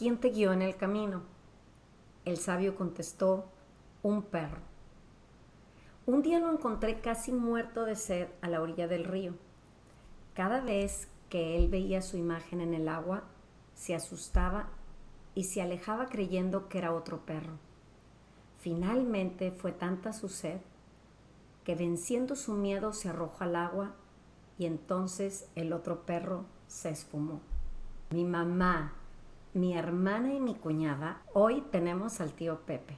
¿quién te guió en el camino? El sabio contestó, un perro. Un día lo encontré casi muerto de sed a la orilla del río. Cada vez que él veía su imagen en el agua, se asustaba y se alejaba creyendo que era otro perro. Finalmente fue tanta su sed que venciendo su miedo se arrojó al agua y entonces el otro perro se esfumó. Mi mamá, mi hermana y mi cuñada, hoy tenemos al tío Pepe,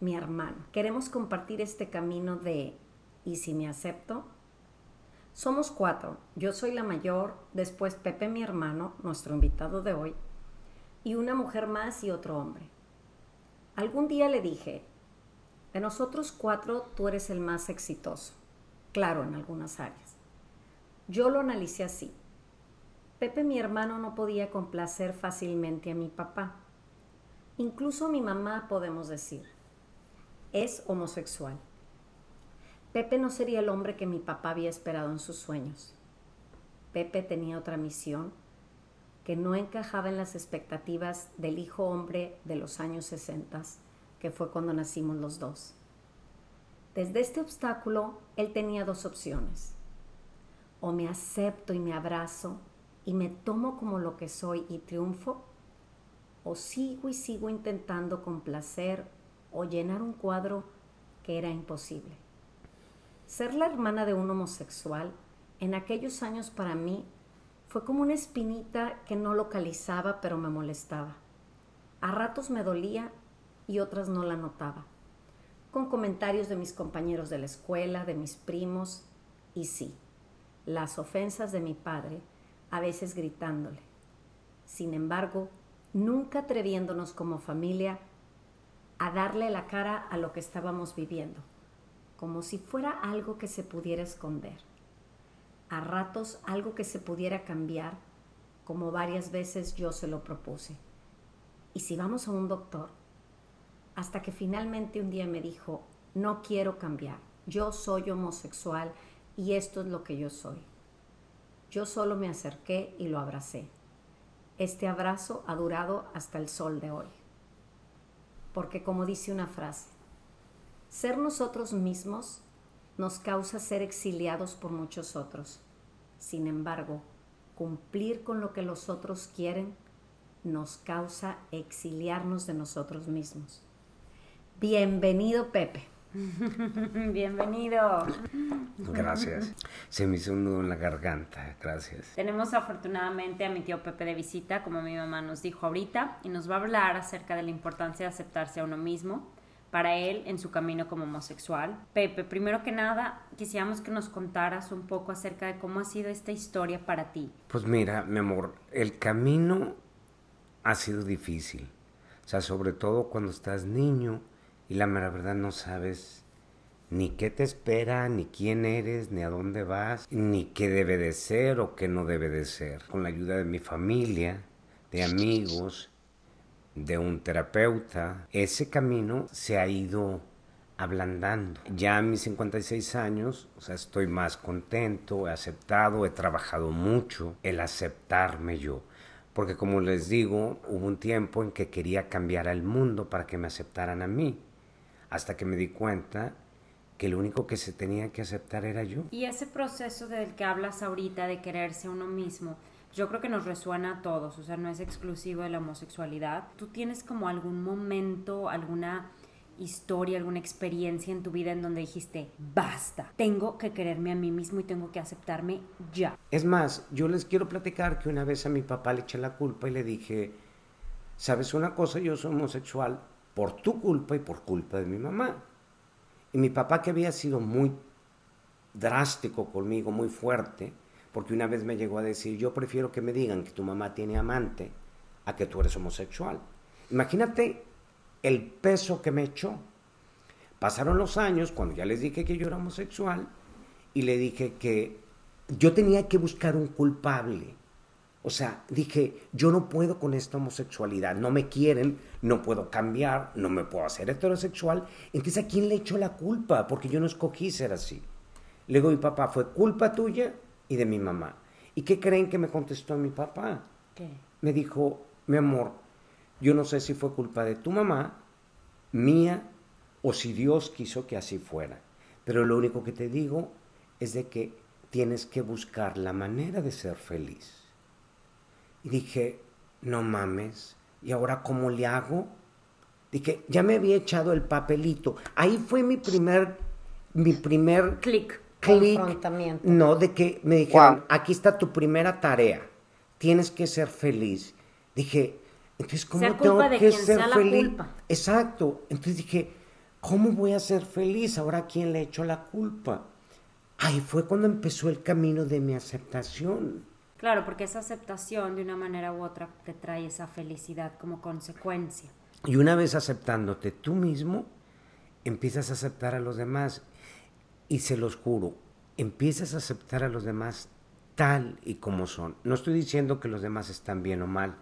mi hermano. Queremos compartir este camino de ¿y si me acepto? Somos cuatro. Yo soy la mayor, después Pepe, mi hermano, nuestro invitado de hoy, y una mujer más y otro hombre. Algún día le dije, de nosotros cuatro tú eres el más exitoso, claro, en algunas áreas. Yo lo analicé así. Pepe, mi hermano, no podía complacer fácilmente a mi papá. Incluso mi mamá podemos decir. Es homosexual. Pepe no sería el hombre que mi papá había esperado en sus sueños. Pepe tenía otra misión que no encajaba en las expectativas del hijo hombre de los años 60, que fue cuando nacimos los dos. Desde este obstáculo, él tenía dos opciones. O me acepto y me abrazo y me tomo como lo que soy y triunfo, o sigo y sigo intentando complacer o llenar un cuadro que era imposible. Ser la hermana de un homosexual en aquellos años para mí fue como una espinita que no localizaba pero me molestaba. A ratos me dolía y otras no la notaba. Con comentarios de mis compañeros de la escuela, de mis primos y sí, las ofensas de mi padre, a veces gritándole. Sin embargo, nunca atreviéndonos como familia a darle la cara a lo que estábamos viviendo, como si fuera algo que se pudiera esconder a ratos algo que se pudiera cambiar, como varias veces yo se lo propuse. ¿Y si vamos a un doctor? Hasta que finalmente un día me dijo, no quiero cambiar, yo soy homosexual y esto es lo que yo soy. Yo solo me acerqué y lo abracé. Este abrazo ha durado hasta el sol de hoy. Porque como dice una frase, ser nosotros mismos nos causa ser exiliados por muchos otros. Sin embargo, cumplir con lo que los otros quieren nos causa exiliarnos de nosotros mismos. Bienvenido, Pepe. Bienvenido. Gracias. Se me hizo un nudo en la garganta. Gracias. Tenemos afortunadamente a mi tío Pepe de visita, como mi mamá nos dijo ahorita, y nos va a hablar acerca de la importancia de aceptarse a uno mismo para él en su camino como homosexual. Pepe, primero que nada, quisiéramos que nos contaras un poco acerca de cómo ha sido esta historia para ti. Pues mira, mi amor, el camino ha sido difícil. O sea, sobre todo cuando estás niño y la mera verdad no sabes ni qué te espera, ni quién eres, ni a dónde vas, ni qué debe de ser o qué no debe de ser. Con la ayuda de mi familia, de amigos, de un terapeuta, ese camino se ha ido ablandando. Ya a mis 56 años, o sea, estoy más contento, he aceptado, he trabajado mucho el aceptarme yo. Porque como les digo, hubo un tiempo en que quería cambiar al mundo para que me aceptaran a mí, hasta que me di cuenta que lo único que se tenía que aceptar era yo. Y ese proceso del que hablas ahorita de quererse a uno mismo, yo creo que nos resuena a todos, o sea, no es exclusivo de la homosexualidad. ¿Tú tienes como algún momento, alguna historia, alguna experiencia en tu vida en donde dijiste, basta, tengo que quererme a mí mismo y tengo que aceptarme ya? Es más, yo les quiero platicar que una vez a mi papá le eché la culpa y le dije, ¿sabes una cosa? Yo soy homosexual por tu culpa y por culpa de mi mamá. Y mi papá que había sido muy drástico conmigo, muy fuerte, porque una vez me llegó a decir, yo prefiero que me digan que tu mamá tiene amante a que tú eres homosexual. Imagínate el peso que me echó. Pasaron los años cuando ya les dije que yo era homosexual y le dije que yo tenía que buscar un culpable. O sea, dije, yo no puedo con esta homosexualidad, no me quieren, no puedo cambiar, no me puedo hacer heterosexual. Entonces, ¿a quién le echo la culpa? Porque yo no escogí ser así. Le digo, mi papá, ¿fue culpa tuya? y de mi mamá. ¿Y qué creen que me contestó mi papá? ¿Qué? Me dijo, mi amor, yo no sé si fue culpa de tu mamá, mía, o si Dios quiso que así fuera. Pero lo único que te digo es de que tienes que buscar la manera de ser feliz. Y dije, no mames, ¿y ahora cómo le hago? Dije, ya me había echado el papelito. Ahí fue mi primer, mi primer clic. Clic. No, de que me dijeron, aquí está tu primera tarea. Tienes que ser feliz. Dije, entonces, ¿cómo tengo que ser feliz? Exacto. Entonces dije, ¿cómo voy a ser feliz? Ahora, ¿a quién le echo la culpa? Ahí fue cuando empezó el camino de mi aceptación. Claro, porque esa aceptación de una manera u otra te trae esa felicidad como consecuencia. Y una vez aceptándote tú mismo, empiezas a aceptar a los demás. Y se los juro, empiezas a aceptar a los demás tal y como son. No estoy diciendo que los demás están bien o mal,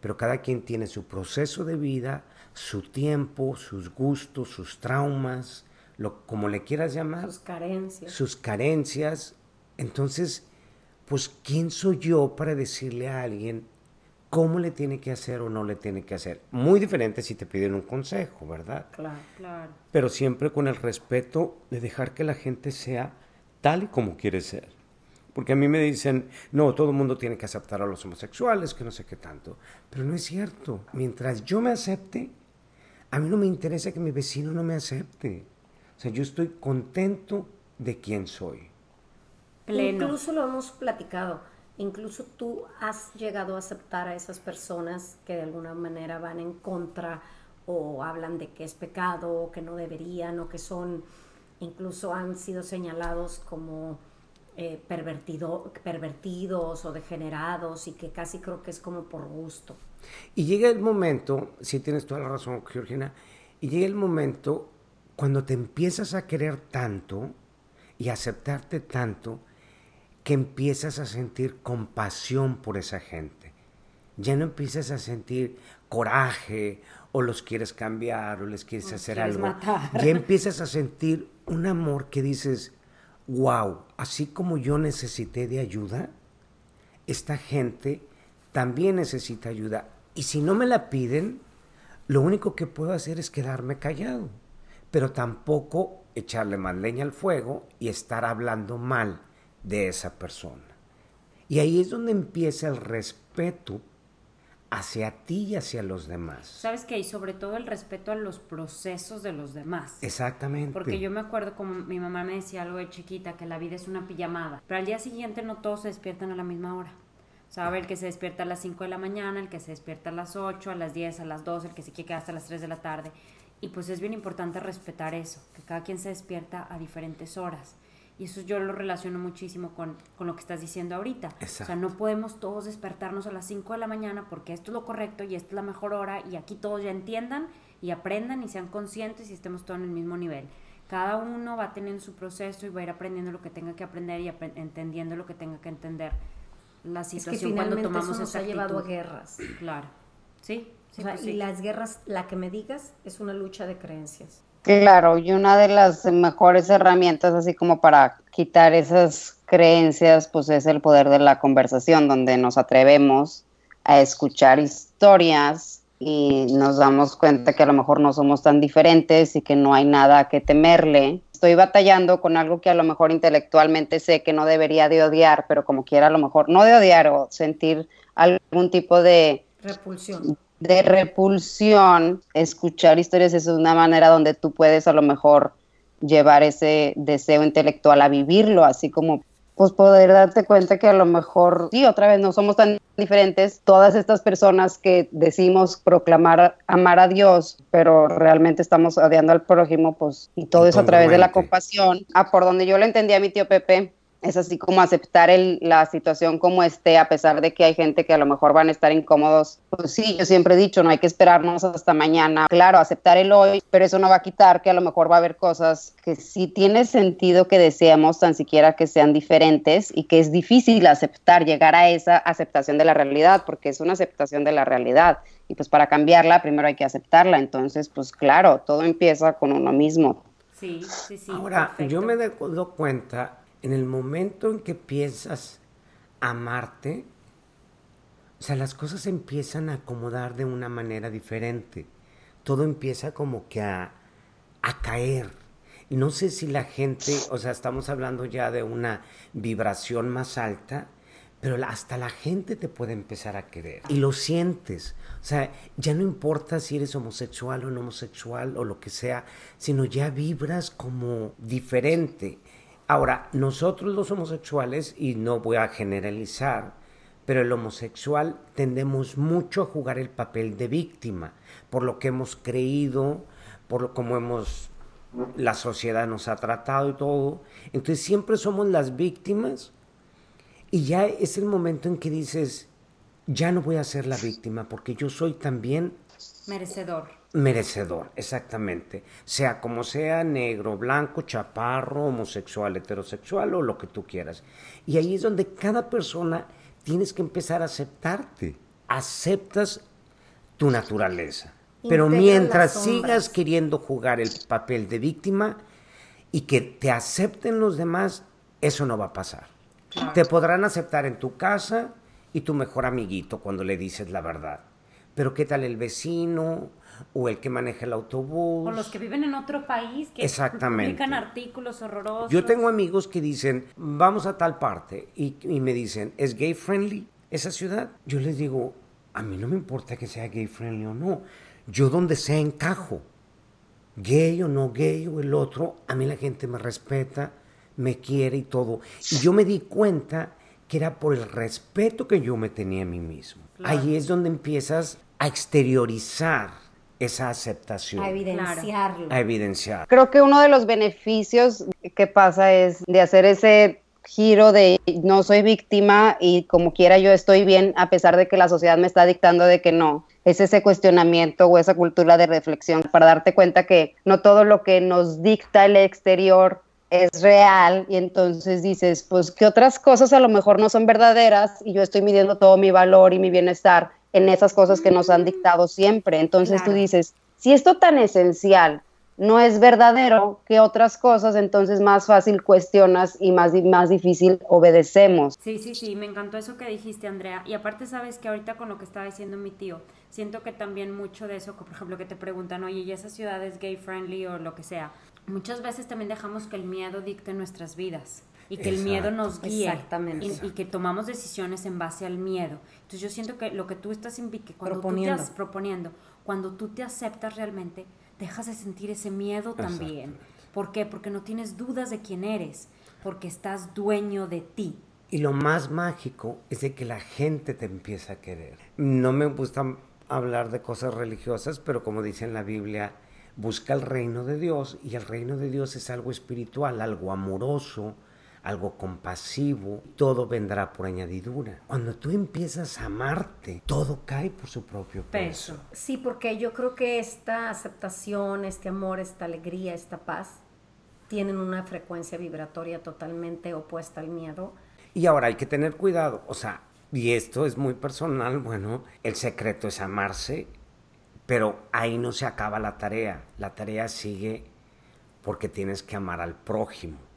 pero cada quien tiene su proceso de vida, su tiempo, sus gustos, sus traumas, lo, como le quieras llamar. Sus carencias. Sus carencias. Entonces, pues, ¿quién soy yo para decirle a alguien cómo le tiene que hacer o no le tiene que hacer? Muy diferente si te piden un consejo, ¿verdad? Claro, claro. Pero siempre con el respeto de dejar que la gente sea tal y como quiere ser. Porque a mí me dicen, no, todo el mundo tiene que aceptar a los homosexuales, que no sé qué tanto. Pero no es cierto. Mientras yo me acepte, a mí no me interesa que mi vecino no me acepte. O sea, yo estoy contento de quién soy. Incluso lo hemos platicado. Incluso tú has llegado a aceptar a esas personas que de alguna manera van en contra o hablan de que es pecado o que no deberían o que son, incluso han sido señalados como eh, pervertido, pervertidos o degenerados y que casi creo que es como por gusto. Y llega el momento, si tienes toda la razón, Georgina, y llega el momento cuando te empiezas a querer tanto y aceptarte tanto que empiezas a sentir compasión por esa gente. Ya no empiezas a sentir coraje o los quieres cambiar o les quieres hacer algo. Ya empiezas a sentir un amor que dices, wow, así como yo necesité de ayuda, esta gente también necesita ayuda. Y si no me la piden, lo único que puedo hacer es quedarme callado, pero tampoco echarle más leña al fuego y estar hablando mal de esa persona. Y ahí es donde empieza el respeto hacia ti y hacia los demás. Sabes que y sobre todo el respeto a los procesos de los demás. Exactamente. Porque yo me acuerdo como mi mamá me decía algo de chiquita, que la vida es una pijamada, pero al día siguiente no todos se despiertan a la misma hora. O sea, el que se despierta a las 5 de la mañana, el que se despierta a las 8, a las 10, a las 12, el que se quiere quedar hasta las 3 de la tarde. Y pues es bien importante respetar eso, que cada quien se despierta a diferentes horas. Y eso yo lo relaciono muchísimo con, lo que estás diciendo ahorita. O sea, no podemos todos despertarnos a las 5 de la mañana porque esto es lo correcto y esta es la mejor hora y aquí todos ya entiendan y aprendan y sean conscientes y estemos todos en el mismo nivel. Cada uno va teniendo su proceso y va a ir aprendiendo lo que tenga que aprender y entendiendo lo que tenga que entender. La situación cuando tomamos eso nos ha llevado a guerras. Claro. Sí. sí, pues Y las guerras, la que me digas, es una lucha de creencias. Claro, y una de las mejores herramientas así como para quitar esas creencias, pues es el poder de la conversación, donde nos atrevemos a escuchar historias y nos damos cuenta que a lo mejor no somos tan diferentes y que no hay nada que temerle. Estoy batallando con algo que a lo mejor intelectualmente sé que no debería de odiar, pero como quiera a lo mejor no de odiar o sentir algún tipo de repulsión de repulsión, escuchar historias es una manera donde tú puedes a lo mejor llevar ese deseo intelectual a vivirlo, así como pues poder darte cuenta que a lo mejor, sí, otra vez no somos tan diferentes, todas estas personas que decimos proclamar amar a Dios, pero realmente estamos odiando al prójimo, pues, y todo eso a través de la compasión. Ah, por donde yo lo entendí a mi tío Pepe, es así como aceptar el, la situación como esté, a pesar de que hay gente que a lo mejor van a estar incómodos. Pues sí, yo siempre he dicho, no hay que esperarnos hasta mañana. Claro, aceptar el hoy, pero eso no va a quitar que a lo mejor va a haber cosas que sí tiene sentido que deseamos tan siquiera que sean diferentes y que es difícil aceptar, llegar a esa aceptación de la realidad, porque es una aceptación de la realidad. Y pues para cambiarla, primero hay que aceptarla. Entonces, pues claro, todo empieza con uno mismo. Sí, sí, sí. Ahora, yo me doy cuenta en el momento en que piensas amarte, O sea, las cosas empiezan a acomodar de una manera diferente. Todo empieza como que a, a caer. No sé si la gente, o sea, estamos hablando ya de una vibración más alta, pero hasta la gente te puede empezar a querer. Y lo sientes. O sea, ya no importa si eres homosexual o no homosexual o lo que sea, sino ya vibras como diferente. Ahora, nosotros los homosexuales, y no voy a generalizar, pero el homosexual tendemos mucho a jugar el papel de víctima, por lo que hemos creído, por lo como hemos la sociedad nos ha tratado y todo. Entonces siempre somos las víctimas y ya es el momento en que dices, ya no voy a ser la víctima porque yo soy también merecedor. Merecedor, exactamente. Sea como sea, negro, blanco, chaparro, homosexual, heterosexual o lo que tú quieras. Y ahí es donde cada persona tienes que empezar a aceptarte. Aceptas tu naturaleza. Pero mientras sigas queriendo jugar el papel de víctima y que te acepten los demás, eso no va a pasar. Te podrán aceptar en tu casa y tu mejor amiguito cuando le dices la verdad. Pero ¿qué tal el vecino o el que maneja el autobús? O los que viven en otro país que Exactamente. publican artículos horrorosos. Yo tengo amigos que dicen, vamos a tal parte y, y me dicen, ¿es gay friendly esa ciudad? Yo les digo, a mí no me importa que sea gay friendly o no. Yo donde sea encajo. Gay o no gay o el otro, a mí la gente me respeta, me quiere y todo. Y yo me di cuenta que era por el respeto que yo me tenía a mí mismo. Ahí es donde empiezas a exteriorizar esa aceptación. A evidenciarlo. A evidenciar. Creo que uno de los beneficios que pasa es de hacer ese giro de no soy víctima y como quiera yo estoy bien a pesar de que la sociedad me está dictando de que no. Es ese cuestionamiento o esa cultura de reflexión para darte cuenta que no todo lo que nos dicta el exterior es real y entonces dices, pues que otras cosas a lo mejor no son verdaderas y yo estoy midiendo todo mi valor y mi bienestar en esas cosas que nos han dictado siempre. Entonces tú dices, si esto tan esencial no es verdadero que otras cosas, entonces más fácil cuestionas y más, más difícil obedecemos. Sí, sí, sí, me encantó eso que dijiste, Andrea. Y aparte, sabes que ahorita con lo que estaba diciendo mi tío, siento que también mucho de eso, por ejemplo, que te preguntan, oye, ¿y esa ciudad es gay friendly o lo que sea? Muchas veces también dejamos que el miedo dicte nuestras vidas y que el miedo nos guíe Exactamente. Y, que tomamos decisiones en base al miedo. Entonces yo siento que lo que tú estás que cuando proponiendo. Tú te proponiendo, cuando tú te aceptas realmente, dejas de sentir ese miedo también. ¿Por qué? Porque no tienes dudas de quién eres, porque estás dueño de ti. Y lo más mágico es de que la gente te empieza a querer. No me gusta hablar de cosas religiosas, pero como dice en la Biblia, busca el reino de Dios y el reino de Dios es algo espiritual, algo amoroso, algo compasivo, todo vendrá por añadidura. Cuando tú empiezas a amarte, todo cae por su propio peso. Sí, porque yo creo que esta aceptación, este amor, esta alegría, esta paz, tienen una frecuencia vibratoria totalmente opuesta al miedo. Y ahora hay que tener cuidado, o sea, y esto es muy personal, bueno, el secreto es amarse, pero ahí no se acaba la tarea, la tarea sigue porque tienes que amar al prójimo.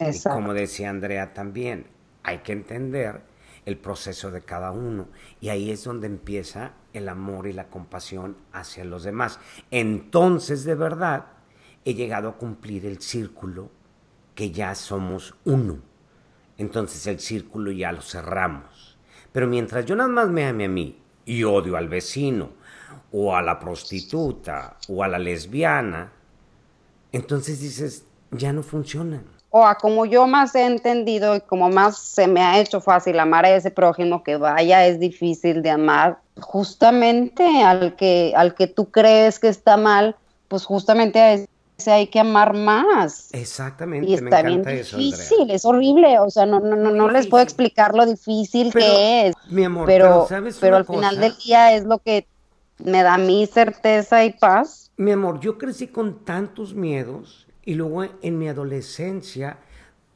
Y como decía Andrea también, hay que entender el proceso de cada uno. Y ahí es donde empieza el amor y la compasión hacia los demás. Entonces, de verdad, he llegado a cumplir el círculo que ya somos uno. Entonces el círculo ya lo cerramos. Pero mientras yo nada más me ame a mí y odio al vecino, o a la prostituta, o a la lesbiana, entonces dices, ya no funcionan o a como yo más he entendido y como más se me ha hecho fácil amar a ese prójimo que vaya es difícil de amar justamente al que al que tú crees que está mal pues justamente a ese hay que amar más. Exactamente y está bien difícil es horrible o sea no no no, no les puedo explicar lo difícil que es mi amor pero ¿sabes pero al final del día es lo que me da mi certeza y paz. Mi amor yo crecí con tantos miedos y luego en mi adolescencia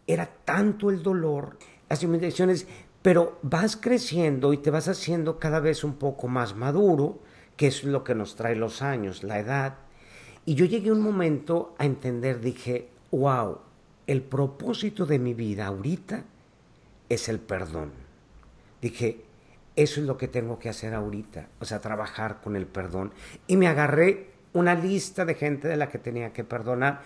era tanto el dolor, las humillaciones, pero vas creciendo y te vas haciendo cada vez un poco más maduro, que es lo que nos trae los años, la edad. Y yo llegué un momento a entender, dije, wow, el propósito de mi vida ahorita es el perdón. Dije, eso es lo que tengo que hacer ahorita, o sea, trabajar con el perdón. Y me agarré una lista de gente de la que tenía que perdonar,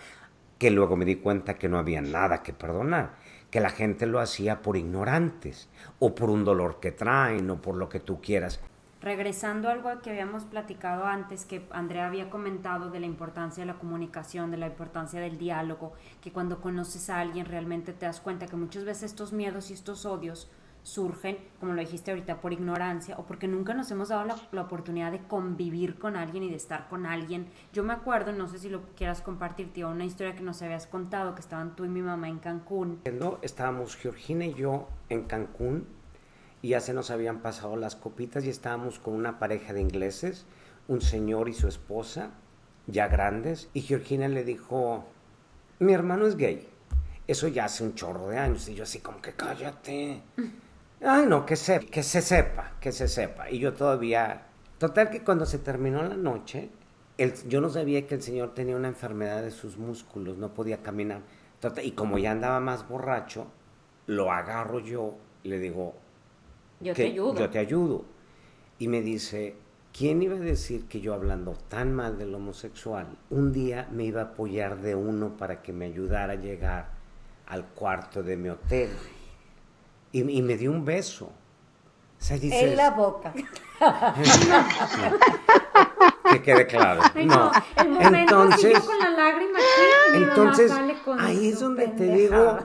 que luego me di cuenta que no había nada que perdonar, que la gente lo hacía por ignorantes, o por un dolor que traen, o por lo que tú quieras. Regresando a algo que habíamos platicado antes, que Andrea había comentado de la importancia de la comunicación, de la importancia del diálogo, que cuando conoces a alguien realmente te das cuenta que muchas veces estos miedos y estos odios surgen, como lo dijiste ahorita, por ignorancia o porque nunca nos hemos dado la, oportunidad de convivir con alguien y de estar con alguien. Yo me acuerdo, no sé si lo quieras compartir, tío, una historia que nos habías contado, que estaban tú y mi mamá en Cancún. Estábamos Georgina y yo en Cancún y ya se nos habían pasado las copitas y estábamos con una pareja de ingleses, un señor y su esposa, ya grandes, y Georgina le dijo, mi hermano es gay. Eso ya hace un chorro de años. Y yo así como que cállate. Ay, no, que, se, que se sepa, que se sepa. Y yo todavía... Total que cuando se terminó la noche, el, yo no sabía que el señor tenía una enfermedad de sus músculos, no podía caminar. y como ya andaba más borracho, lo agarro yo le digo... Yo te ayudo. Yo te ayudo. Y me dice, ¿quién iba a decir que yo hablando tan mal del homosexual, un día me iba a apoyar de uno para que me ayudara a llegar al cuarto de mi hotel? Y, me dio un beso. en la boca. que quede claro. no. entonces, con la lágrima entonces ahí es donde te digo,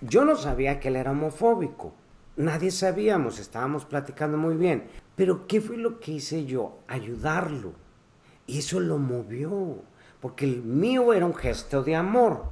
yo no sabía que él era homofóbico. Nadie sabíamos, estábamos platicando muy bien. Pero ¿qué fue lo que hice yo? Ayudarlo. Y eso lo movió, porque el mío era un gesto de amor.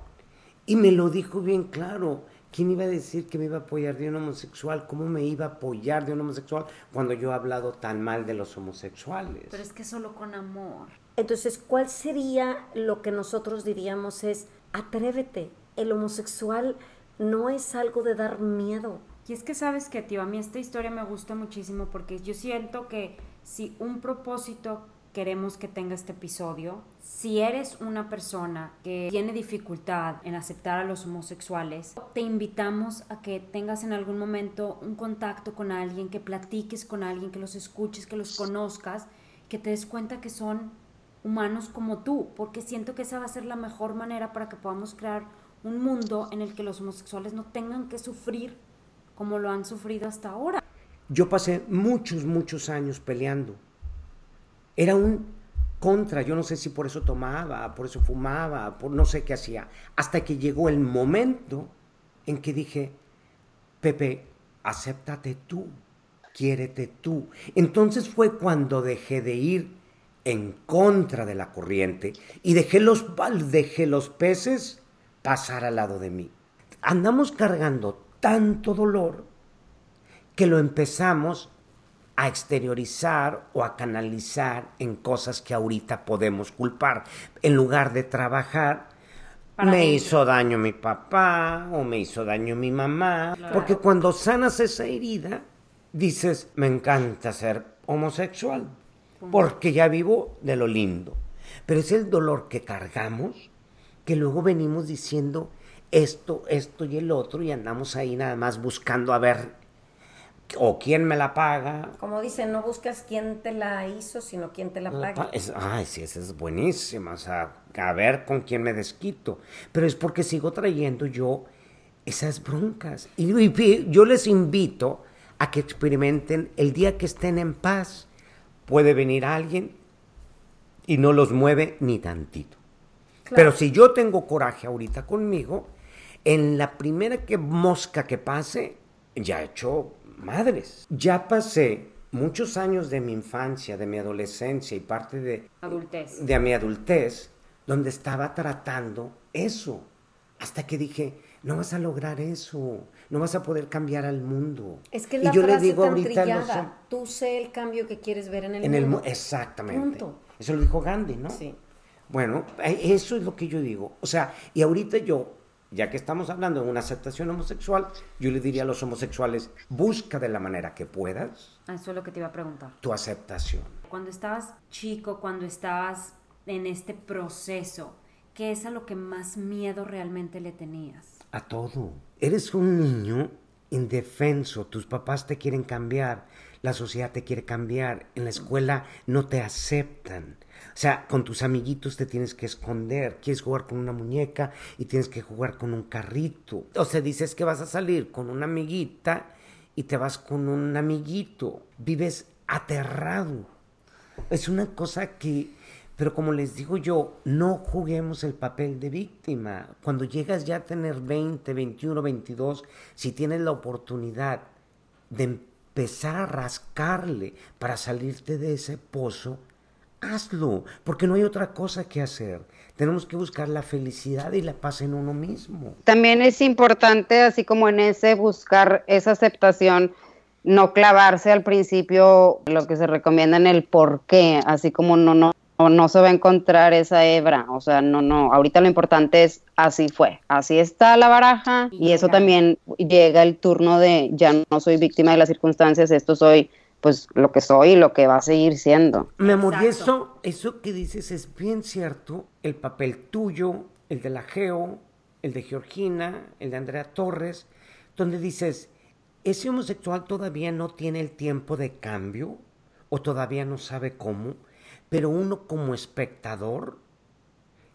Y me lo dijo bien claro. ¿Quién iba a decir que me iba a apoyar de un homosexual? ¿Cómo me iba a apoyar de un homosexual cuando yo he hablado tan mal de los homosexuales? Pero es que solo con amor. Entonces, ¿cuál sería lo que nosotros diríamos es, atrévete, el homosexual no es algo de dar miedo. Y es que sabes que, tío, a mí esta historia me gusta muchísimo porque yo siento que si un propósito queremos que tenga este episodio. Si eres una persona que tiene dificultad en aceptar a los homosexuales, te invitamos a que tengas en algún momento un contacto con alguien, que platiques con alguien, que los escuches, que los conozcas, que te des cuenta que son humanos como tú, porque siento que esa va a ser la mejor manera para que podamos crear un mundo en el que los homosexuales no tengan que sufrir como lo han sufrido hasta ahora. Yo pasé muchos, muchos años peleando era un contra, yo no sé si por eso tomaba, por eso fumaba, por no sé qué hacía, hasta que llegó el momento en que dije, Pepe, acéptate tú, quiérete tú. Entonces fue cuando dejé de ir en contra de la corriente y dejé los, dejé los peces pasar al lado de mí. Andamos cargando tanto dolor que lo empezamos a exteriorizar o a canalizar en cosas que ahorita podemos culpar. En lugar de trabajar, me hizo daño mi papá o me hizo daño mi mamá. Porque cuando sanas esa herida, dices, me encanta ser homosexual, porque ya vivo de lo lindo. Pero es el dolor que cargamos que luego venimos diciendo esto, esto y el otro y andamos ahí nada más buscando a ver o quién me la paga. Como dicen, no buscas quién te la hizo, sino quién te la paga. ay, sí, esa es buenísima. O sea, a ver con quién me desquito. Pero es porque sigo trayendo yo esas broncas. Y, yo les invito a que experimenten el día que estén en paz. Puede venir alguien y no los mueve ni tantito. Pero si yo tengo coraje ahorita conmigo, en la primera que mosca que pase, ya he hecho madres. Ya pasé muchos años de mi infancia, de mi adolescencia y parte de, adultez. de mi adultez, donde estaba tratando eso. Hasta que dije, no vas a lograr eso, no vas a poder cambiar al mundo. Es que la y yo le digo ahorita, tú sé el cambio que quieres ver en el en mundo. El, exactamente. Eso lo dijo Gandhi, ¿no? Sí. Bueno, eh, eso es lo que yo digo. O sea, y ahorita yo ya que estamos hablando de una aceptación homosexual, yo le diría a los homosexuales, busca de la manera que puedas. Ah, eso es lo que te iba a preguntar. Tu aceptación. Cuando estabas chico, cuando estabas en este proceso, ¿qué es a lo que más miedo realmente le tenías? A todo. Eres un niño indefenso, tus papás te quieren cambiar, la sociedad te quiere cambiar, en la escuela no te aceptan. O sea, con tus amiguitos te tienes que esconder, quieres jugar con una muñeca y tienes que jugar con un carrito. O sea, dices que vas a salir con una amiguita y te vas con un amiguito. Vives aterrado. Es una cosa que, pero como les digo yo, no juguemos el papel de víctima. Cuando llegas ya a tener 20, 21, 22, si tienes la oportunidad de empezar a rascarle para salirte de ese pozo, hazlo, porque no hay otra cosa que hacer. Tenemos que buscar la felicidad y la paz en uno mismo. También es importante, así como en ese buscar esa aceptación, no clavarse al principio lo que se recomienda en el por qué, así como no, no, no se va a encontrar esa hebra, o sea, no, no, ahorita lo importante es así fue, así está la baraja y, eso también llega el turno de ya no soy víctima de las circunstancias, esto soy pues lo que soy y lo que va a seguir siendo. Mi amor, y eso, eso que dices es bien cierto, el papel tuyo, el de la Geo, el de Georgina, el de Andrea Torres, donde dices, ese homosexual todavía no tiene el tiempo de cambio o todavía no sabe cómo, pero uno como espectador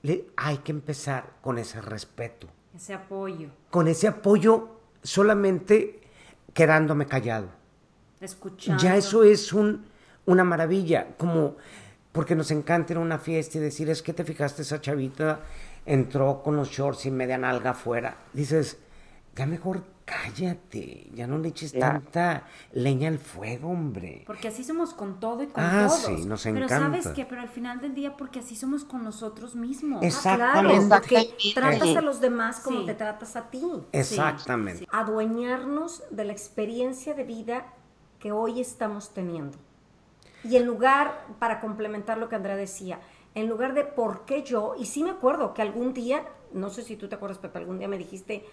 le, hay que empezar con ese respeto. Ese apoyo. Con ese apoyo solamente quedándome callado escuchando. Ya eso es un, una maravilla, como porque nos encanta ir a una fiesta y decir, es que te fijaste, esa chavita entró con los shorts y media nalga afuera. Dices, ya mejor cállate, ya no le eches tanta leña al fuego, hombre. Porque así somos con todo y con ah, todos. sí, nos encanta. Pero ¿sabes qué? Pero al final del día, porque así somos con nosotros mismos. Exactamente. Ah, claro, porque tratas a los demás como te tratas a ti. Exactamente. Adueñarnos de la experiencia de vida que hoy estamos teniendo. Y en lugar, para complementar lo que Andrea decía, en lugar de por qué yo, y sí me acuerdo que algún día, no sé si tú te acuerdas, Pepe, algún día me dijiste,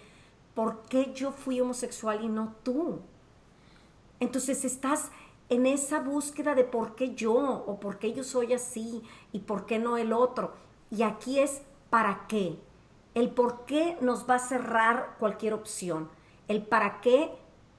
¿por qué yo fui homosexual y no tú? Entonces estás en esa búsqueda de por qué yo, o por qué yo soy así, y por qué no el otro. Y aquí es para qué. El por qué nos va a cerrar cualquier opción. El para qué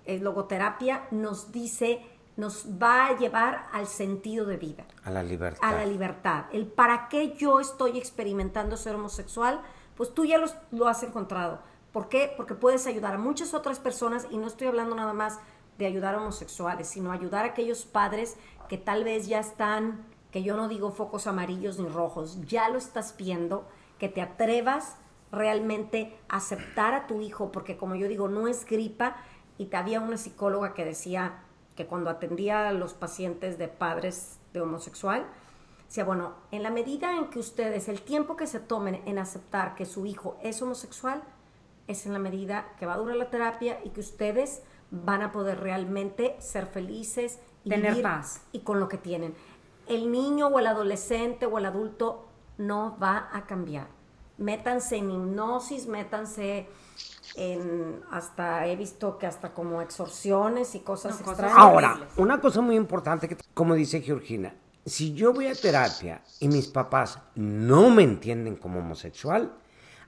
logoterapia nos dice, nos va a llevar al sentido de vida. A la libertad. A la libertad. El para qué yo estoy experimentando ser homosexual, pues tú ya lo has encontrado. ¿Por qué? Porque puedes ayudar a muchas otras personas y no estoy hablando nada más de ayudar a homosexuales, sino ayudar a aquellos padres que tal vez ya están, que yo no digo focos amarillos ni rojos, ya lo estás viendo, que te atrevas realmente a aceptar a tu hijo, porque como yo digo, no es gripa, y había una psicóloga que decía que cuando atendía a los pacientes de padres de homosexual, decía, bueno, en la medida en que ustedes, el tiempo que se tomen en aceptar que su hijo es homosexual, es en la medida que va a durar la terapia y que ustedes van a poder realmente ser felices y tener paz y con lo que tienen. El niño o el adolescente o el adulto no va a cambiar. Métanse en hipnosis, métanse hasta he visto que hasta como exorciones y cosas extrañas. Ahora, una cosa muy importante que, como dice Georgina, si yo voy a terapia y mis papás no me entienden como homosexual,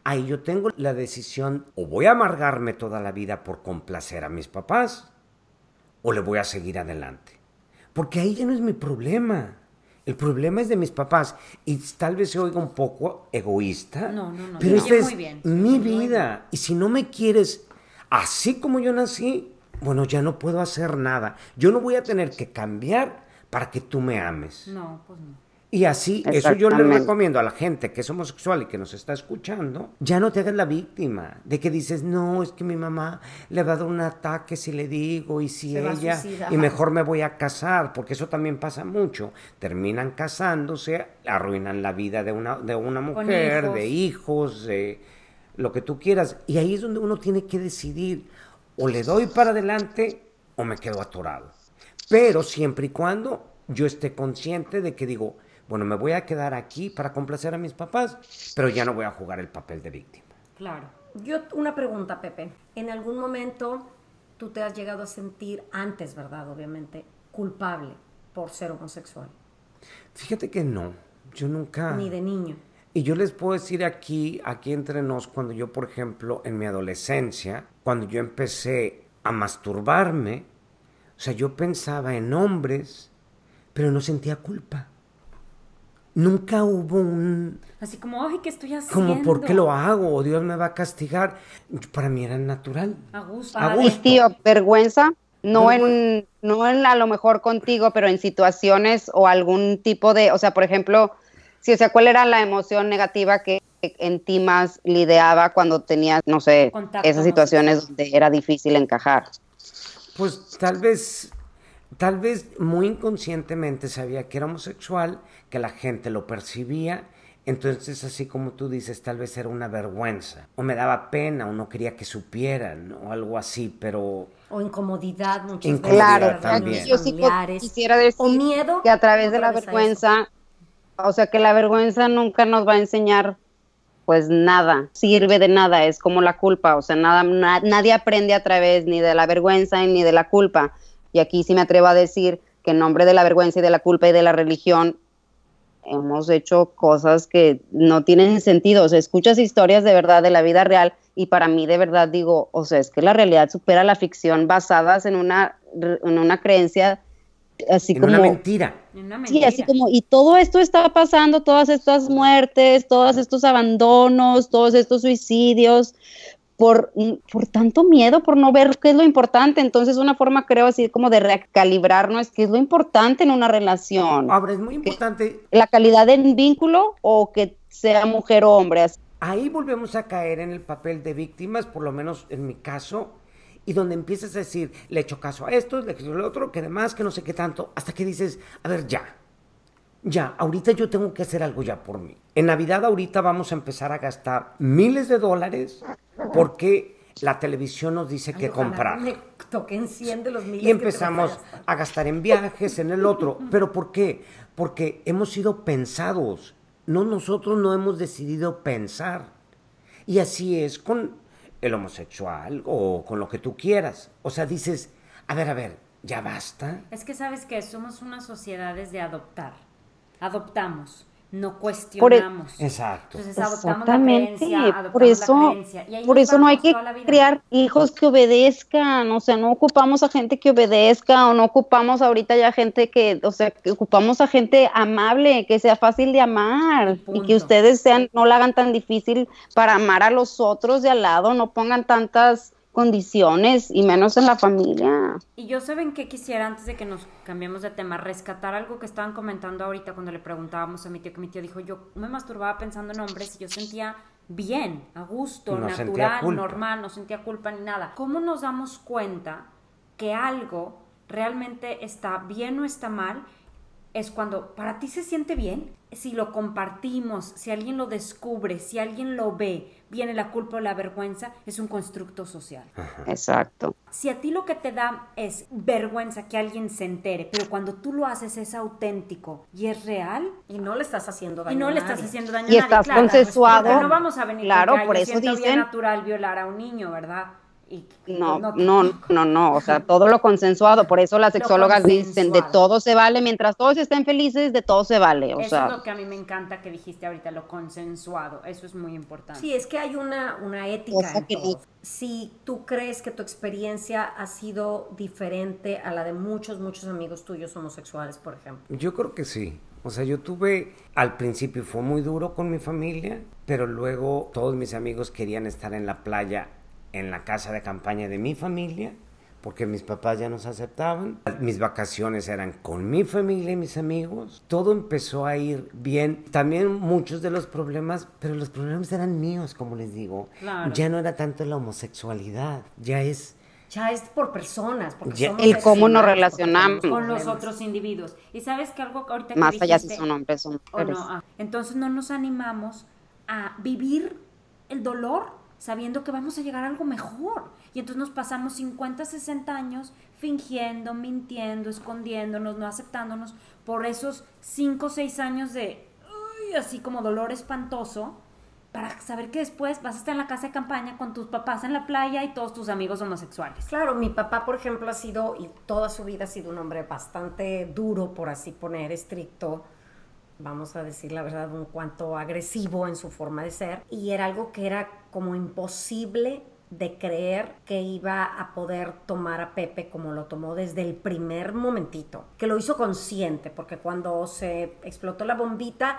ahí yo tengo la decisión o voy a amargarme toda la vida por complacer a mis papás o le voy a seguir adelante. Porque ahí ya no es mi problema. El problema es de mis papás y tal vez se oiga un poco egoísta, no, no, no, pero esta es mi vida y si no me quieres así como yo nací, bueno, ya no puedo hacer nada. Yo no voy a tener que cambiar para que tú me ames. No, pues no. Y así, eso yo le recomiendo a la gente que es homosexual y que nos está escuchando, ya no te hagas la víctima de que dices, no, es que mi mamá le va a dar un ataque si le digo y si ella, y mejor me voy a casar, porque eso también pasa mucho. Terminan casándose, arruinan la vida de una, de una mujer, de hijos, de lo que tú quieras. Y ahí es donde uno tiene que decidir, o le doy para adelante o me quedo atorado. Pero siempre y cuando yo esté consciente de que digo, bueno, me voy a quedar aquí para complacer a mis papás, pero ya no voy a jugar el papel de víctima. Claro. Yo, una pregunta, Pepe. ¿En algún momento tú te has llegado a sentir, antes, verdad, obviamente, culpable por ser homosexual? Fíjate que no. Yo nunca. Ni de niño. Y yo les puedo decir aquí, aquí entre nos, cuando yo, por ejemplo, en mi adolescencia, cuando yo empecé a masturbarme, o sea, yo pensaba en hombres, pero no sentía culpa. Nunca hubo un... Así como, ay, ¿qué estoy haciendo? Como, ¿por qué lo hago? ¿O Dios me va a castigar? Para mí era natural. A gusto. A gusto. Y tío, vergüenza, no en, no en a lo mejor contigo, pero en situaciones o algún tipo de, o sea, por ejemplo, si, o sea, ¿cuál era la emoción negativa que en ti más lidiaba cuando tenías, no sé, Contacto esas situaciones donde era difícil encajar? Pues tal vez, tal vez muy inconscientemente sabía que era homosexual, que la gente lo percibía, entonces así como tú dices, tal vez era una vergüenza, o me daba pena, o no quería que supieran, o algo así, pero O incomodidad muchas Incomodidad veces. Claro, también. yo sí quisiera decir O miedo. que a través de la vergüenza, o sea, que la vergüenza nunca nos va a enseñar pues nada, sirve de nada, es como la culpa, o sea, nada, na- nadie aprende a través ni de la vergüenza ni de la culpa. Y aquí sí me atrevo a decir que en nombre de la vergüenza y de la culpa y de la religión hemos hecho cosas que no tienen sentido, o sea, escuchas historias de verdad de la vida real y para mí de verdad digo, o sea, es que la realidad supera la ficción basadas en una en una creencia así en como una mentira. Sí, así como, y todo esto está pasando, todas estas muertes, todos estos abandonos, todos estos suicidios, por, por tanto miedo, por no ver qué es lo importante. Entonces, una forma, creo, así como de recalibrarnos, qué es lo importante en una relación. Ahora, es muy importante, La calidad del vínculo o que sea mujer o hombre. así. ahí volvemos a caer en el papel de víctimas, por lo menos en mi caso, y donde empiezas a decir, le echo caso a esto, le echo al otro, que demás, que no sé qué tanto, hasta que dices, a ver, ya, ya, ahorita yo tengo que hacer algo ya por mí. En Navidad ahorita vamos a empezar a gastar miles de dólares porque la televisión nos dice Ay, que comprar. Me toquen 100 de los miles Y empezamos vas a gastar. a gastar en viajes, en el otro. ¿Pero por qué? Porque hemos sido pensados. No, nosotros no hemos decidido pensar. Y así es con el homosexual o con lo que tú quieras. O sea, dices, a ver, a ver, ya basta. Es que sabes que somos unas sociedades de adoptar. Adoptamos, no cuestionamos. Exacto. Entonces adoptamos la Exactamente, creencia, adoptamos por la eso, ahí por eso no hay que la criar hijos que obedezcan, o sea, no ocupamos a gente que obedezca o no ocupamos ahorita ya gente que, o sea, que ocupamos a gente amable, que sea fácil de amar y que ustedes sean, no la hagan tan difícil para amar a los otros de al lado, no pongan tantas condiciones y menos en la familia. Y yo saben que quisiera, antes de que nos cambiemos de tema, rescatar algo que estaban comentando ahorita cuando le preguntábamos a mi tío, que mi tío dijo, yo me masturbaba pensando en hombres y yo sentía bien, a gusto, No natural, normal, no sentía culpa ni nada. ¿Cómo nos damos cuenta que algo realmente está bien o está mal? Es cuando para ti se siente bien, si lo compartimos, si alguien lo descubre, si alguien lo ve, viene la culpa o la vergüenza, es un constructo social. Exacto. Si a ti lo que te da es vergüenza que alguien se entere, pero cuando tú lo haces es auténtico y es real, Y no le estás haciendo daño y no a le nadie. estás haciendo daño Y a nadie, estás claro, consensuado. porque No vamos a venir Claro, porque, "Ay, por eso dicen- natural violar a un niño, ¿verdad? Y, y No, pues no, no, no, o sea, todo lo consensuado, por eso las Lo sexólogas dicen, de todo se vale, mientras todos estén felices, de todo se vale, o Eso sea, es lo que a mí me encanta que dijiste ahorita, lo consensuado, eso es muy importante. Sí, es que hay una, una ética en que todo. no- Si tú crees que tu experiencia ha sido diferente a la de muchos, muchos amigos tuyos homosexuales, por ejemplo. Yo creo que sí. O sea, yo tuve, al principio fue muy duro con mi familia, pero luego todos mis amigos querían estar en la playa, en la casa de campaña de mi familia, porque mis papás ya nos aceptaban. Mis vacaciones eran con mi familia y mis amigos. Todo empezó a ir bien. También muchos de los problemas, pero los problemas eran míos, como les digo. Claro. Ya no era tanto la homosexualidad, ya es... Ya es por personas, porque Ya- somos El cómo nos relacionamos. con los otros individuos. Y sabes que algo que ahorita que más allá si son hombres o o mujeres. no, ah, entonces no nos animamos a vivir el dolor sabiendo que vamos a llegar a algo mejor. Y entonces nos pasamos 50, 60 años fingiendo, mintiendo, escondiéndonos, no aceptándonos por esos 5 o 6 años de uy, así como dolor espantoso para saber que después vas a estar en la casa de campaña con tus papás en la playa y todos tus amigos homosexuales. Claro, mi papá, por ejemplo, ha sido, y toda su vida ha sido un hombre bastante duro, por así poner, estricto, vamos a decir la verdad, un cuanto agresivo en su forma de ser, y era algo que era como imposible de creer que iba a poder tomar a Pepe como lo tomó desde el primer momentito, que lo hizo consciente, porque cuando se explotó la bombita,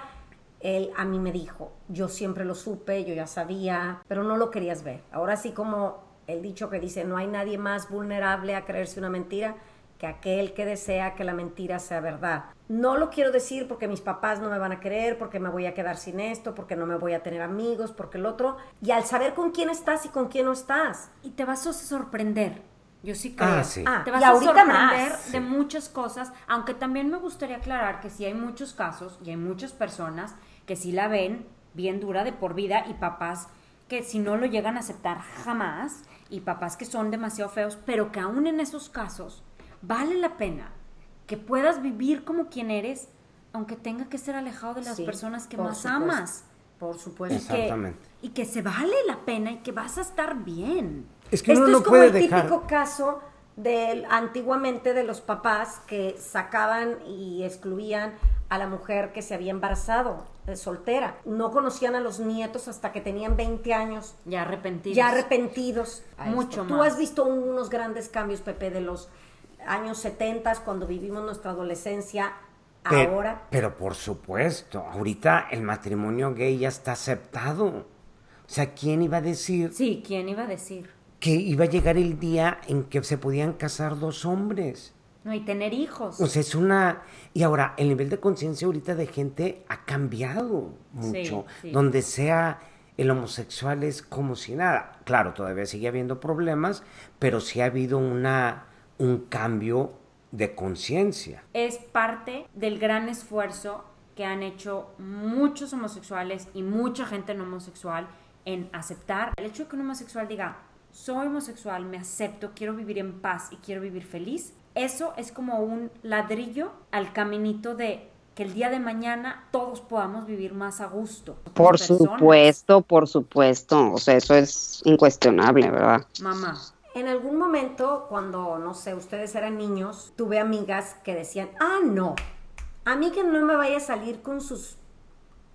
él a mí me dijo, yo siempre lo supe, yo ya sabía, pero no lo querías ver. Ahora sí como el dicho que dice, no hay nadie más vulnerable a creerse una mentira que aquel que desea que la mentira sea verdad. No lo quiero decir porque mis papás no me van a querer, porque me voy a quedar sin esto, porque no me voy a tener amigos, porque el otro. Y al saber con quién estás y con quién no estás. Y te vas a sorprender. Yo sí creo. Ah, sí. Ah, Te y vas a sorprender más. de muchas cosas, aunque también me gustaría aclarar que sí hay muchos casos y hay muchas personas que sí la ven bien dura de por vida y papás que si no lo llegan a aceptar jamás y papás que son demasiado feos, pero que aún en esos casos vale la pena que puedas vivir como quien eres, aunque tenga que ser alejado de las Sí, personas que más supuesto. amas. Por supuesto. Exactamente. Que, y que se vale la pena y que vas a estar bien. Es que Esto uno no es como puede el dejar. típico caso del antiguamente de los papás que sacaban y excluían a la mujer que se había embarazado, de soltera. No conocían a los nietos hasta que tenían 20 años, Ya arrepentidos. ya arrepentidos. Mucho esto. Tú más. has visto unos grandes cambios, Pepe, de los años 70, cuando vivimos nuestra adolescencia, Pe- ahora. Pero por supuesto, ahorita el matrimonio gay ya está aceptado. O sea, ¿quién iba a decir Sí, ¿quién iba a decir? que iba a llegar el día en que se podían casar dos hombres? No, y tener hijos. O sea, es una... Y ahora, el nivel de conciencia ahorita de gente ha cambiado mucho. sí. Donde sea el homosexual es como si nada. Claro, todavía sigue habiendo problemas, pero sí ha habido una, un cambio de conciencia. es parte del gran esfuerzo que han hecho muchos homosexuales y mucha gente no homosexual en aceptar el hecho de que un homosexual diga, soy homosexual, me acepto, quiero vivir en paz y quiero vivir feliz. Eso es como un ladrillo al caminito de que el día de mañana todos podamos vivir más a gusto. Por personas. supuesto, por supuesto. O sea, eso es incuestionable, ¿verdad? Mamá. En algún momento, cuando, no sé, ustedes eran niños, tuve amigas que decían, ah, no, a mí que no me vaya a salir con sus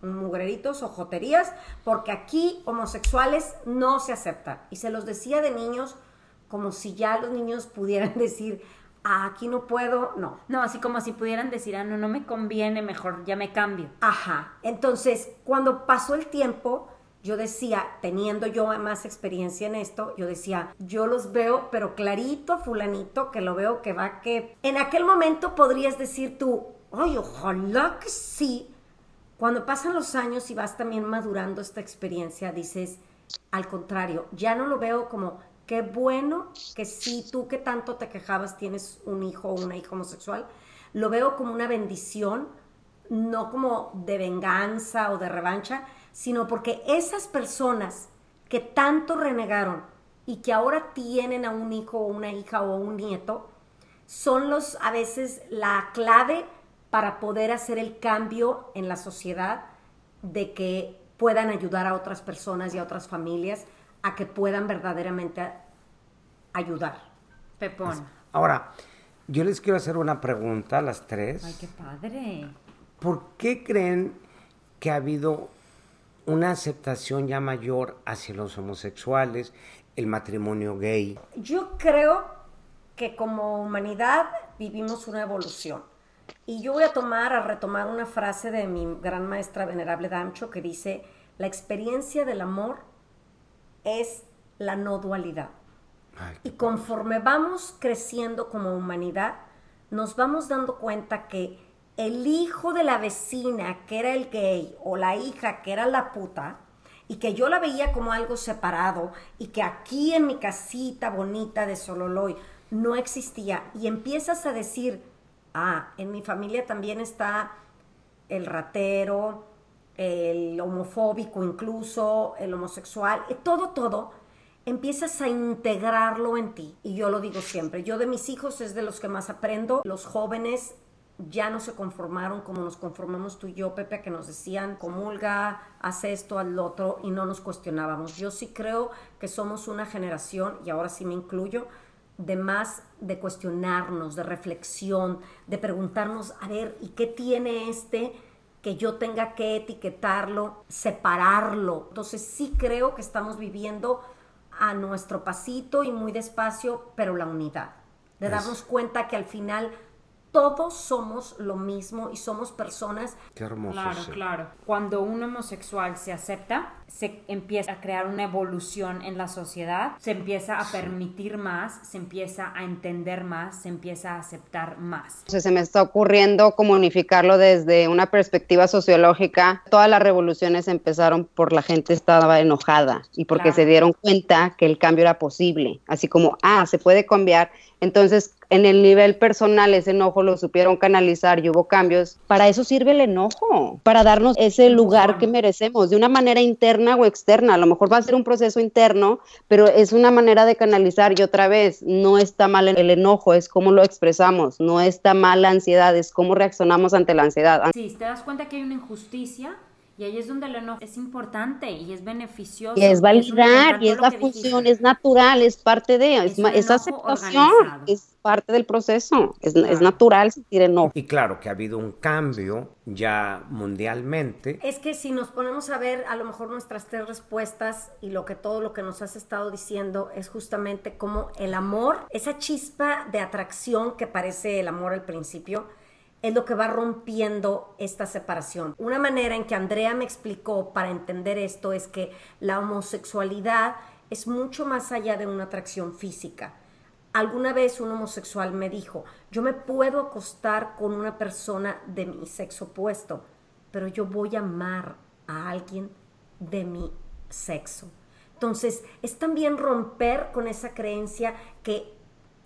mugreritos o joterías, porque aquí homosexuales no se aceptan. Y se los decía de niños como si ya los niños pudieran decir, ah, aquí no puedo, no. No, así como si pudieran decir, ah, no, no me conviene, mejor ya me cambio. Ajá. Entonces, cuando pasó el tiempo, yo decía, teniendo yo más experiencia en esto, yo decía, yo los veo, pero clarito, fulanito, que lo veo que va que... En aquel momento podrías decir tú, ay, ojalá que sí. Cuando pasan los años y vas también madurando esta experiencia, dices, al contrario, ya no lo veo como, qué bueno que sí, tú que tanto te quejabas tienes un hijo o una hija homosexual, lo veo como una bendición, no como de venganza o de revancha, sino porque esas personas que tanto renegaron y que ahora tienen a un hijo o una hija o un nieto, son los a veces la clave para poder hacer el cambio en la sociedad de que puedan ayudar a otras personas y a otras familias a que puedan verdaderamente ayudar. Pepón. Ahora, yo les quiero hacer una pregunta a las tres. Ay, qué padre. ¿Por qué creen que ha habido una aceptación ya mayor hacia los homosexuales, el matrimonio gay? Yo creo que como humanidad vivimos una evolución. Y yo voy a tomar, a retomar una frase de mi gran maestra venerable Damcho que dice, la experiencia del amor es la no dualidad. Ay, Y conforme vamos creciendo como humanidad, nos vamos dando cuenta que el hijo de la vecina, que era el gay, o la hija, que era la puta, y que yo la veía como algo separado, y que aquí en mi casita bonita de Sololoy no existía, y empiezas a decir, ah, en mi familia también está el ratero, el homofóbico incluso, el homosexual, todo, todo, empiezas a integrarlo en ti. Y yo lo digo siempre, yo de mis hijos es de los que más aprendo. Los jóvenes ya no se conformaron como nos conformamos tú y yo, Pepe, que nos decían, comulga, haz esto, al otro, y no nos cuestionábamos. Yo sí creo que somos una generación, y ahora sí me incluyo, de más de cuestionarnos, de reflexión, de preguntarnos, a ver, ¿y qué tiene este que yo tenga que etiquetarlo, separarlo? Entonces sí creo que estamos viviendo a nuestro pasito y muy despacio, pero la unidad. De Es- darnos cuenta que al final todos somos lo mismo y somos personas Qué hermoso. Claro, sí. claro. Cuando un homosexual se acepta, se empieza a crear una evolución en la sociedad, se empieza a permitir más, se empieza a entender más, se empieza a aceptar más. Entonces se me está ocurriendo como unificarlo desde una perspectiva sociológica. Todas las revoluciones empezaron por la gente estaba enojada y porque Claro. se dieron cuenta que el cambio era posible. Así como, ah, se puede cambiar. Entonces, en el nivel personal, ese enojo lo supieron canalizar y hubo cambios. Para eso sirve el enojo, para darnos ese lugar que merecemos, de una manera interna o externa. A lo mejor va a ser un proceso interno, pero es una manera de canalizar y otra vez, no está mal el enojo, es cómo lo expresamos, no está mal la ansiedad, es cómo reaccionamos ante la ansiedad. Si te das cuenta que hay una injusticia y ahí es donde el enojo es importante y es beneficioso. Y es validar, y es la dijiste. función, es natural, es parte de, es, Es es aceptación, organizado. es parte del proceso, es, es Claro. natural sentir enojo. Y claro que ha habido un cambio ya mundialmente. Es que si nos ponemos a ver a lo mejor nuestras tres respuestas y lo que todo lo que nos has estado diciendo es justamente como el amor, esa chispa de atracción que parece el amor al principio, es lo que va rompiendo esta separación. Una manera en que Andrea me explicó para entender esto es que la homosexualidad es mucho más allá de una atracción física. Alguna vez un homosexual me dijo, yo me puedo acostar con una persona de mi sexo opuesto, pero yo voy a amar a alguien de mi sexo. Entonces, es también romper con esa creencia que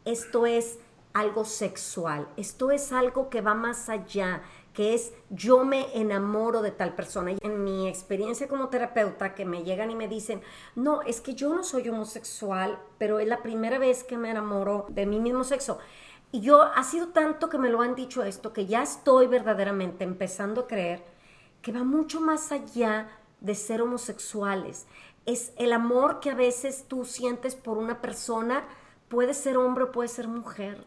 esto es algo sexual, esto es algo que va más allá, que es yo me enamoro de tal persona. Y En mi experiencia como terapeuta, que me llegan y me dicen, no, es que yo no soy homosexual, pero es la primera vez que me enamoro de mi mismo sexo. Y yo ha sido tanto que me lo han dicho esto, que ya estoy verdaderamente empezando a creer que va mucho más allá de ser homosexuales. Es el amor que a veces tú sientes por una persona, puede ser hombre o puede ser mujer,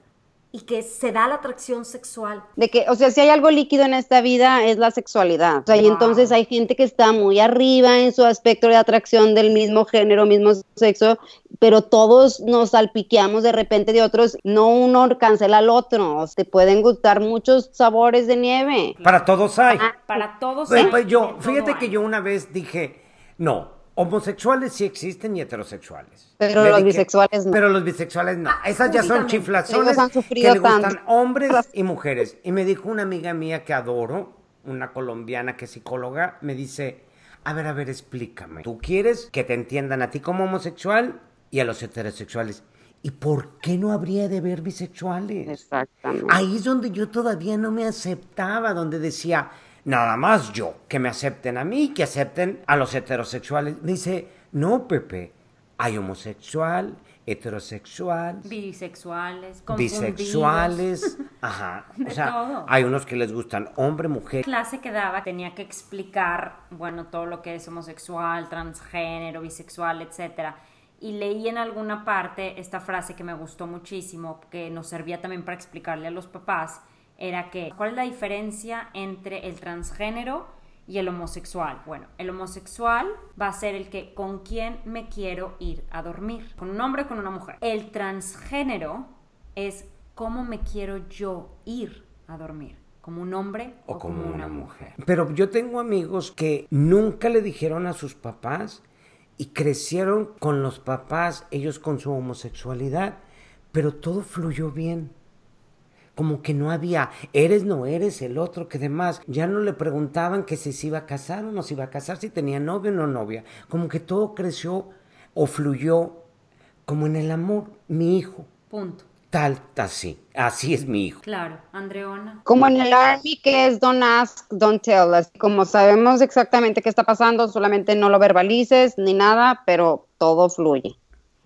y que se da la atracción sexual. De que, o sea, si hay algo líquido en esta vida es la sexualidad. O sea, y Wow. entonces hay gente que está muy arriba en su aspecto de atracción del mismo género, mismo sexo, pero todos nos salpiqueamos de repente de otros. No uno cancela al otro. Te pueden gustar muchos sabores de nieve. Para todos hay. Para todos. Pues, hay, pues, yo, todo fíjate que hay. yo una vez dije, no, homosexuales sí existen y heterosexuales. Pero los bisexuales no. Pero los bisexuales no. Esas ya son chiflazones han que sufrido gustan tanto. hombres y mujeres. Y me dijo una amiga mía que adoro, una colombiana que es psicóloga, me dice, a ver, a ver, explícame. ¿Tú quieres que te entiendan a ti como homosexual y a los heterosexuales? ¿Y por qué no habría de haber bisexuales? Exactamente. Ahí es donde yo todavía no me aceptaba, donde decía, nada más yo, que me acepten a mí, que acepten a los heterosexuales. Me dice, no, Pepe, hay homosexual, heterosexual, Bisexuales, bisexuales, ajá. O sea, todo. hay unos que les gustan hombre, mujer. clase que daba tenía que explicar, bueno, todo lo que es homosexual, transgénero, bisexual, etcétera. Y leí en alguna parte esta frase que me gustó muchísimo, que nos servía también para explicarle a los papás, era que, ¿cuál es la diferencia entre el transgénero y el homosexual? Bueno, el homosexual va a ser el que con quién me quiero ir a dormir, con un hombre o con una mujer. El transgénero es cómo me quiero yo ir a dormir, como un hombre o como una mujer. Pero yo tengo amigos que nunca le dijeron a sus papás y crecieron con los papás, ellos con su homosexualidad, pero todo fluyó bien. Como que no había, eres, no eres, el otro, que demás. Ya no le preguntaban que si se iba a casar o no se iba a casar, si tenía novio o no novia. Como que todo creció o fluyó como en el amor. Mi hijo, Punto. tal, así. Así es mi hijo. Claro, Andreona. Como en el Army, que es don't ask, don't tell. Así como sabemos exactamente qué está pasando, solamente no lo verbalices ni nada, pero todo fluye.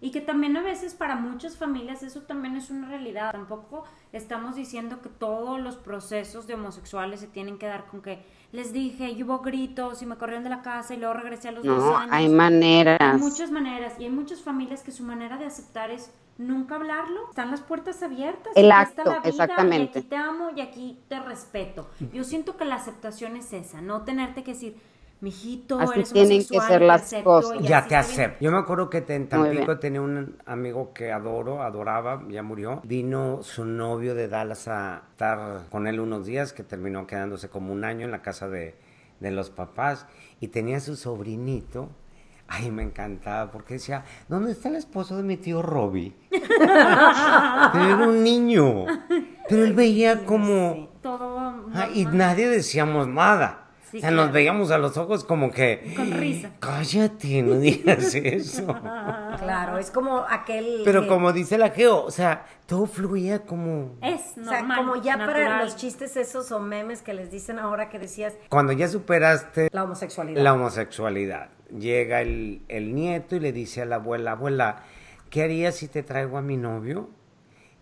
Y que también a veces para muchas familias eso también es una realidad. Tampoco estamos diciendo que todos los procesos de homosexuales se tienen que dar con que les dije y hubo gritos y me corrieron de la casa y luego regresé a los 12 No, años. hay maneras. Hay muchas maneras y hay muchas familias que su manera de aceptar es nunca hablarlo. Están las puertas abiertas. El acto, la vida, exactamente. Y aquí te amo y aquí te respeto. Yo siento que la aceptación es esa, no tenerte que decir, mijito, Así eres tienen que homosexual, ser te las acepto", cosas. y Ya te acepto. Yo me acuerdo que te- en Tampico tenía un amigo que adoro, adoraba, ya murió. Vino su novio de Dallas a estar con él unos días, que terminó quedándose como un año en la casa de, de los papás. Y tenía su sobrinito. Ay, me encantaba porque decía, ¿dónde está el esposo de mi tío Robbie? Pero era un niño. Pero él veía como... Todo Ah, y nadie decíamos nada. Sí, o sea, claro. nos veíamos a los ojos como que... Con risa. Cállate, no digas eso. Claro, es como aquel... Pero que- como dice la Geo, o sea, todo fluía como... Es O sea, normal. como ya para los chistes esos o memes que les dicen ahora que decías Cuando ya superaste la homosexualidad. la homosexualidad, llega el, el nieto y le dice a la abuela, abuela, ¿qué harías si te traigo a mi novio?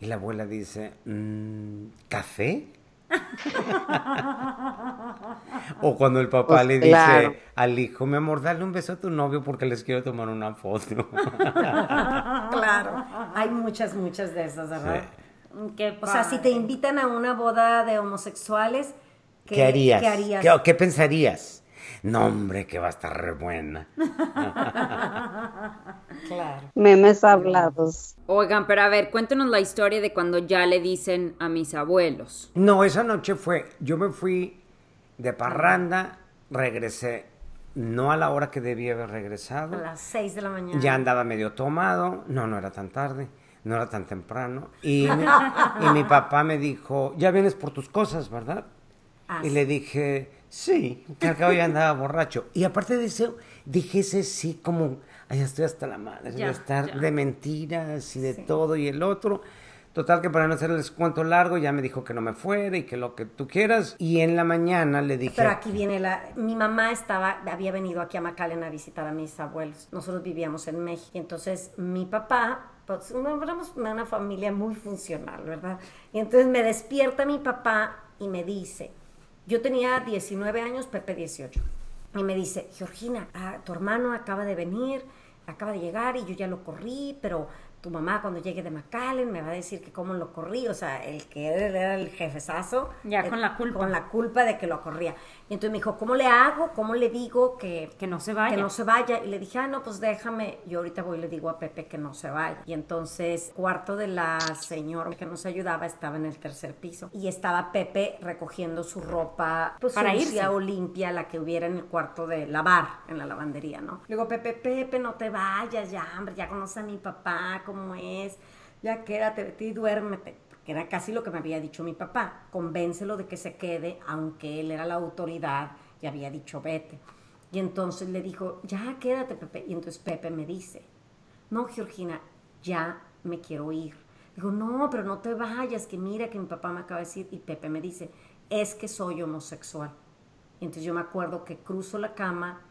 Y la abuela dice, "Mm, ¿café? o cuando el papá Pues le claro. dice al hijo, mi amor, dale un beso a tu novio porque les quiero tomar una foto. Claro, hay muchas, muchas de esas, ¿verdad? Qué O sea, si te invitan a una boda de homosexuales, ¿qué, ¿Qué harías? ¿Qué harías? ¿Qué, qué pensarías? No, hombre, que va a estar re buena. Claro. Memes hablados. Oigan, pero a ver, cuéntenos la historia de cuando ya le dicen a mis abuelos. No, esa noche fue, yo me fui de parranda, regresé, no a la hora que debía haber A regresado, las 6 de la mañana. ya andaba medio tomado, no, no era tan tarde, no era tan temprano, y mi, y mi papá me dijo, ya vienes por tus cosas, ¿verdad? Ah, y sí. le dije, sí, que al cabo ya andaba borracho. Y aparte de eso, dije ese sí como, ay, estoy hasta la madre Ya, de estar ya. de mentiras y de todo y el otro. Total que para no hacerles cuento largo, ya me dijo que no me fuera y que lo que tú quieras. Y en la mañana le dije, Pero aquí viene la... Mi mamá estaba, había venido aquí a McAllen a visitar a mis abuelos. Nosotros vivíamos en México. Entonces, mi papá, pues, éramos una familia muy funcional, ¿verdad? Y entonces me despierta mi papá y me dice, yo tenía 19 años, Pepe 18. Y me dice, Georgina, ah, tu hermano acaba de venir, acaba de llegar y yo ya lo corrí, pero tu mamá cuando llegue de McAllen me va a decir que cómo lo corrí, o sea, el que era el jefezazo. Ya, eh, con la culpa. Con la culpa de que lo corría. Y entonces me dijo, ¿cómo le hago? ¿Cómo le digo que, Que no se vaya. que no se vaya? Y le dije, ah, no, pues déjame. Yo ahorita voy y le digo a Pepe que no se vaya. Y entonces, cuarto de la señora que nos ayudaba estaba en el tercer piso. Y estaba Pepe recogiendo su ropa, pues Para irse. o limpia, la que hubiera en el cuarto de lavar, en la lavandería, ¿no? Le digo, Pepe, Pepe, no te vayas ya, hombre, ya conoce a mi papá, cómo es. Ya quédate, vete y duérmete que era casi lo que me había dicho mi papá, convéncelo de que se quede, aunque él era la autoridad y había dicho vete. Y entonces le dijo, ya quédate Pepe. Y entonces Pepe me dice, no Georgina, ya me quiero ir. Digo, no, pero no te vayas, que mira que mi papá me acaba de decir. Y Pepe me dice, es que soy homosexual. Y entonces yo me acuerdo que cruzo la cama,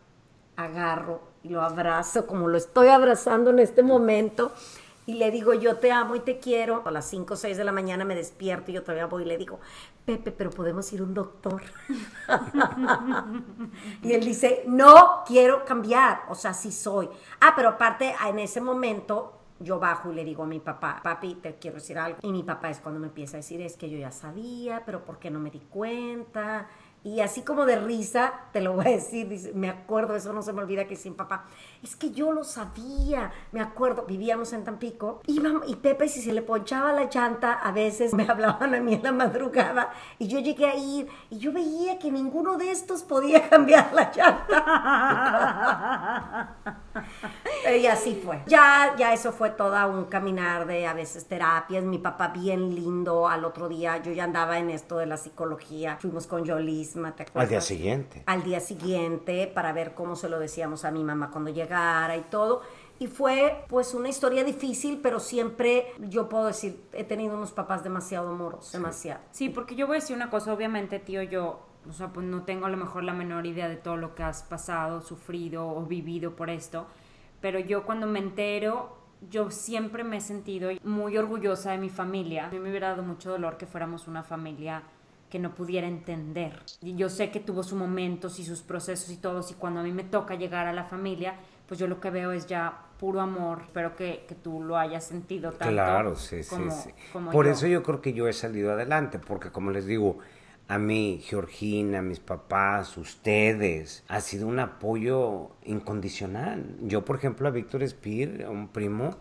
agarro y lo abrazo como lo estoy abrazando en este momento. Y le digo, yo te amo y te quiero. A las 5 o 6 de la mañana me despierto y yo todavía voy y le digo, Pepe, pero podemos ir a un doctor. y él dice, no quiero cambiar. O sea, sí soy. Ah, pero aparte, en ese momento yo bajo y le digo a mi papá, papi, te quiero decir algo. Y mi papá es cuando me empieza a decir, es que yo ya sabía, pero ¿por qué no me di cuenta? Y así como de risa, te lo voy a decir, me acuerdo, eso no se me olvida que sin papá, es que yo lo sabía, me acuerdo, vivíamos en Tampico, íbamos, y Pepe si se le ponchaba la llanta, a veces me hablaban a mí en la madrugada, y yo llegué a ir, y yo veía que ninguno de estos podía cambiar la llanta. y así fue. Ya, ya eso fue toda un caminar de a veces terapias, mi papá bien lindo, al otro día yo ya andaba en esto de la psicología, fuimos con Yolisma, ¿te acuerdas? Al día siguiente. al día siguiente para ver cómo se lo decíamos a mi mamá cuando llegara y todo. Y fue pues una historia difícil, pero siempre yo puedo decir, he tenido unos papás demasiado moros, demasiado. Sí, porque yo voy a decir una cosa, obviamente, tío, yo, o sea, pues no tengo a lo mejor la menor idea de todo lo que has pasado, sufrido o vivido por esto, pero yo cuando me entero, yo siempre me he sentido muy orgullosa de mi familia. A mí me hubiera dado mucho dolor que fuéramos una familia que no pudiera entender. Y yo sé que tuvo sus momentos y sus procesos y todos, y cuando a mí me toca llegar a la familia, pues yo lo que veo es ya puro amor. Espero que, que tú lo hayas sentido tanto. Claro, sí, como- sí, sí. como Por yo. eso yo creo que yo he salido adelante, porque como les digo, a mí, Georgina, mis papás, ustedes, ha sido un apoyo incondicional. Yo, por ejemplo, a Víctor Spear, a un primo,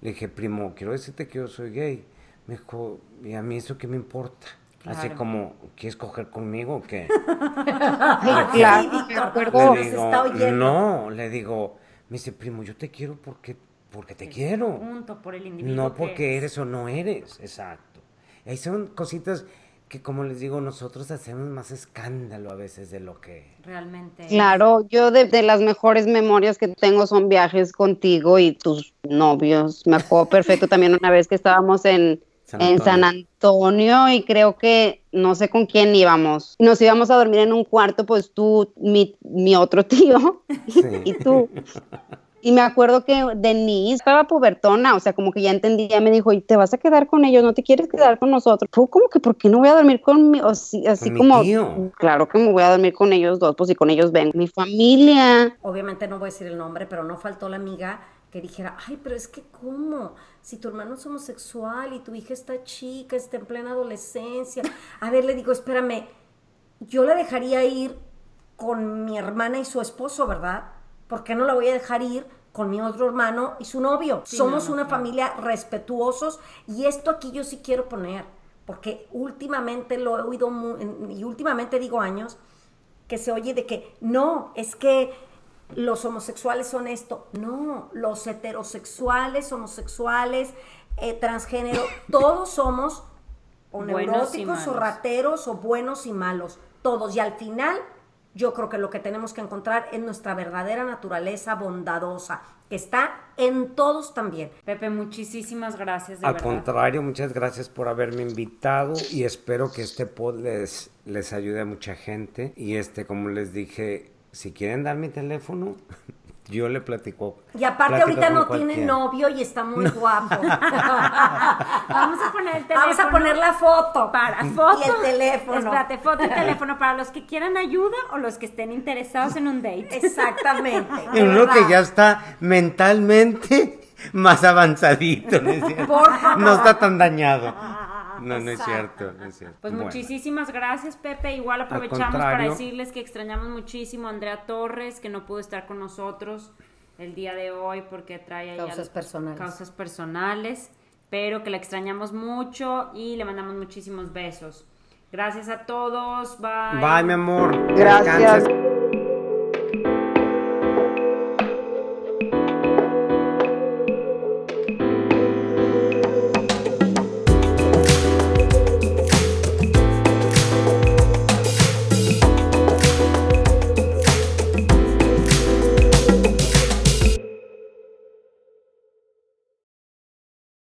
le dije, primo, quiero decirte que yo soy gay. Me dijo, ¿y a mí eso qué me importa? Así Claro. como, ¿quieres coger conmigo o qué? claro, Sí, Víctor, perdón, le se digo, está oyendo. no, le digo, me dice, primo, yo te quiero porque, porque te quiero. Punto por el individuo. No que porque eres o no eres, exacto. Ahí son cositas que, como les digo, nosotros hacemos más escándalo a veces de lo que... Realmente. Claro, yo de, de las mejores memorias que tengo son viajes contigo y tus novios. Me acuerdo perfecto también una vez que estábamos en, San en San Antonio y creo que no sé con quién íbamos. Nos íbamos a dormir en un cuarto, pues tú, mi, mi otro tío Sí. y tú. Y me acuerdo que Denise estaba pubertona, o sea, como que ya entendía, me dijo, y te vas a quedar con ellos, no te quieres quedar con nosotros. Fue como que, ¿por qué no voy a dormir con mi, o sí- así Con mi como, tío. claro que me voy a dormir con ellos dos, pues si con ellos vengo. Mi familia, Obviamente no voy a decir el nombre, pero no faltó la amiga que dijera, ay, pero es que ¿cómo? Si tu hermano es homosexual y tu hija está chica, está en plena adolescencia. A ver, le digo, espérame, yo la dejaría ir con mi hermana y su esposo, ¿verdad? ¿Por qué no la voy a dejar ir con mi otro hermano y su novio? Sí, Somos no, no, una familia respetuosos y esto aquí yo sí quiero poner, porque últimamente lo he oído mu- en- y últimamente digo años que se oye de que no, es que los homosexuales son esto. No, los heterosexuales, homosexuales, eh, transgénero, todos somos o neuróticos o rateros o buenos y malos. Todos. Y al final, yo creo que lo que tenemos que encontrar es nuestra verdadera naturaleza bondadosa, que está en todos también. Pepe, muchísimas gracias, de Al verdad. contrario, muchas gracias por haberme invitado y espero que este pod les, les ayude a mucha gente. Y este, como les dije, si quieren dar mi teléfono, yo le platico. Y aparte platico ahorita no tiene novio y está muy guapo. Vamos a poner el teléfono. Vamos a poner la foto. Para foto. Y el teléfono. Espérate, foto y teléfono para los que quieran ayuda o los que estén interesados en un date. Exactamente. Y de uno que ya está mentalmente más avanzadito, ¿no es cierto? Por favor. No está tan dañado. No, no es cierto, no es cierto. Pues Bueno. muchísimas gracias, Pepe. Igual aprovechamos para decirles que extrañamos muchísimo a Andrea Torres, que no pudo estar con nosotros el día de hoy porque trae ahí Causas al- personales. causas personales, pero que la extrañamos mucho y le mandamos muchísimos besos. Gracias a todos. Bye. Bye, mi amor. Gracias. Descansa.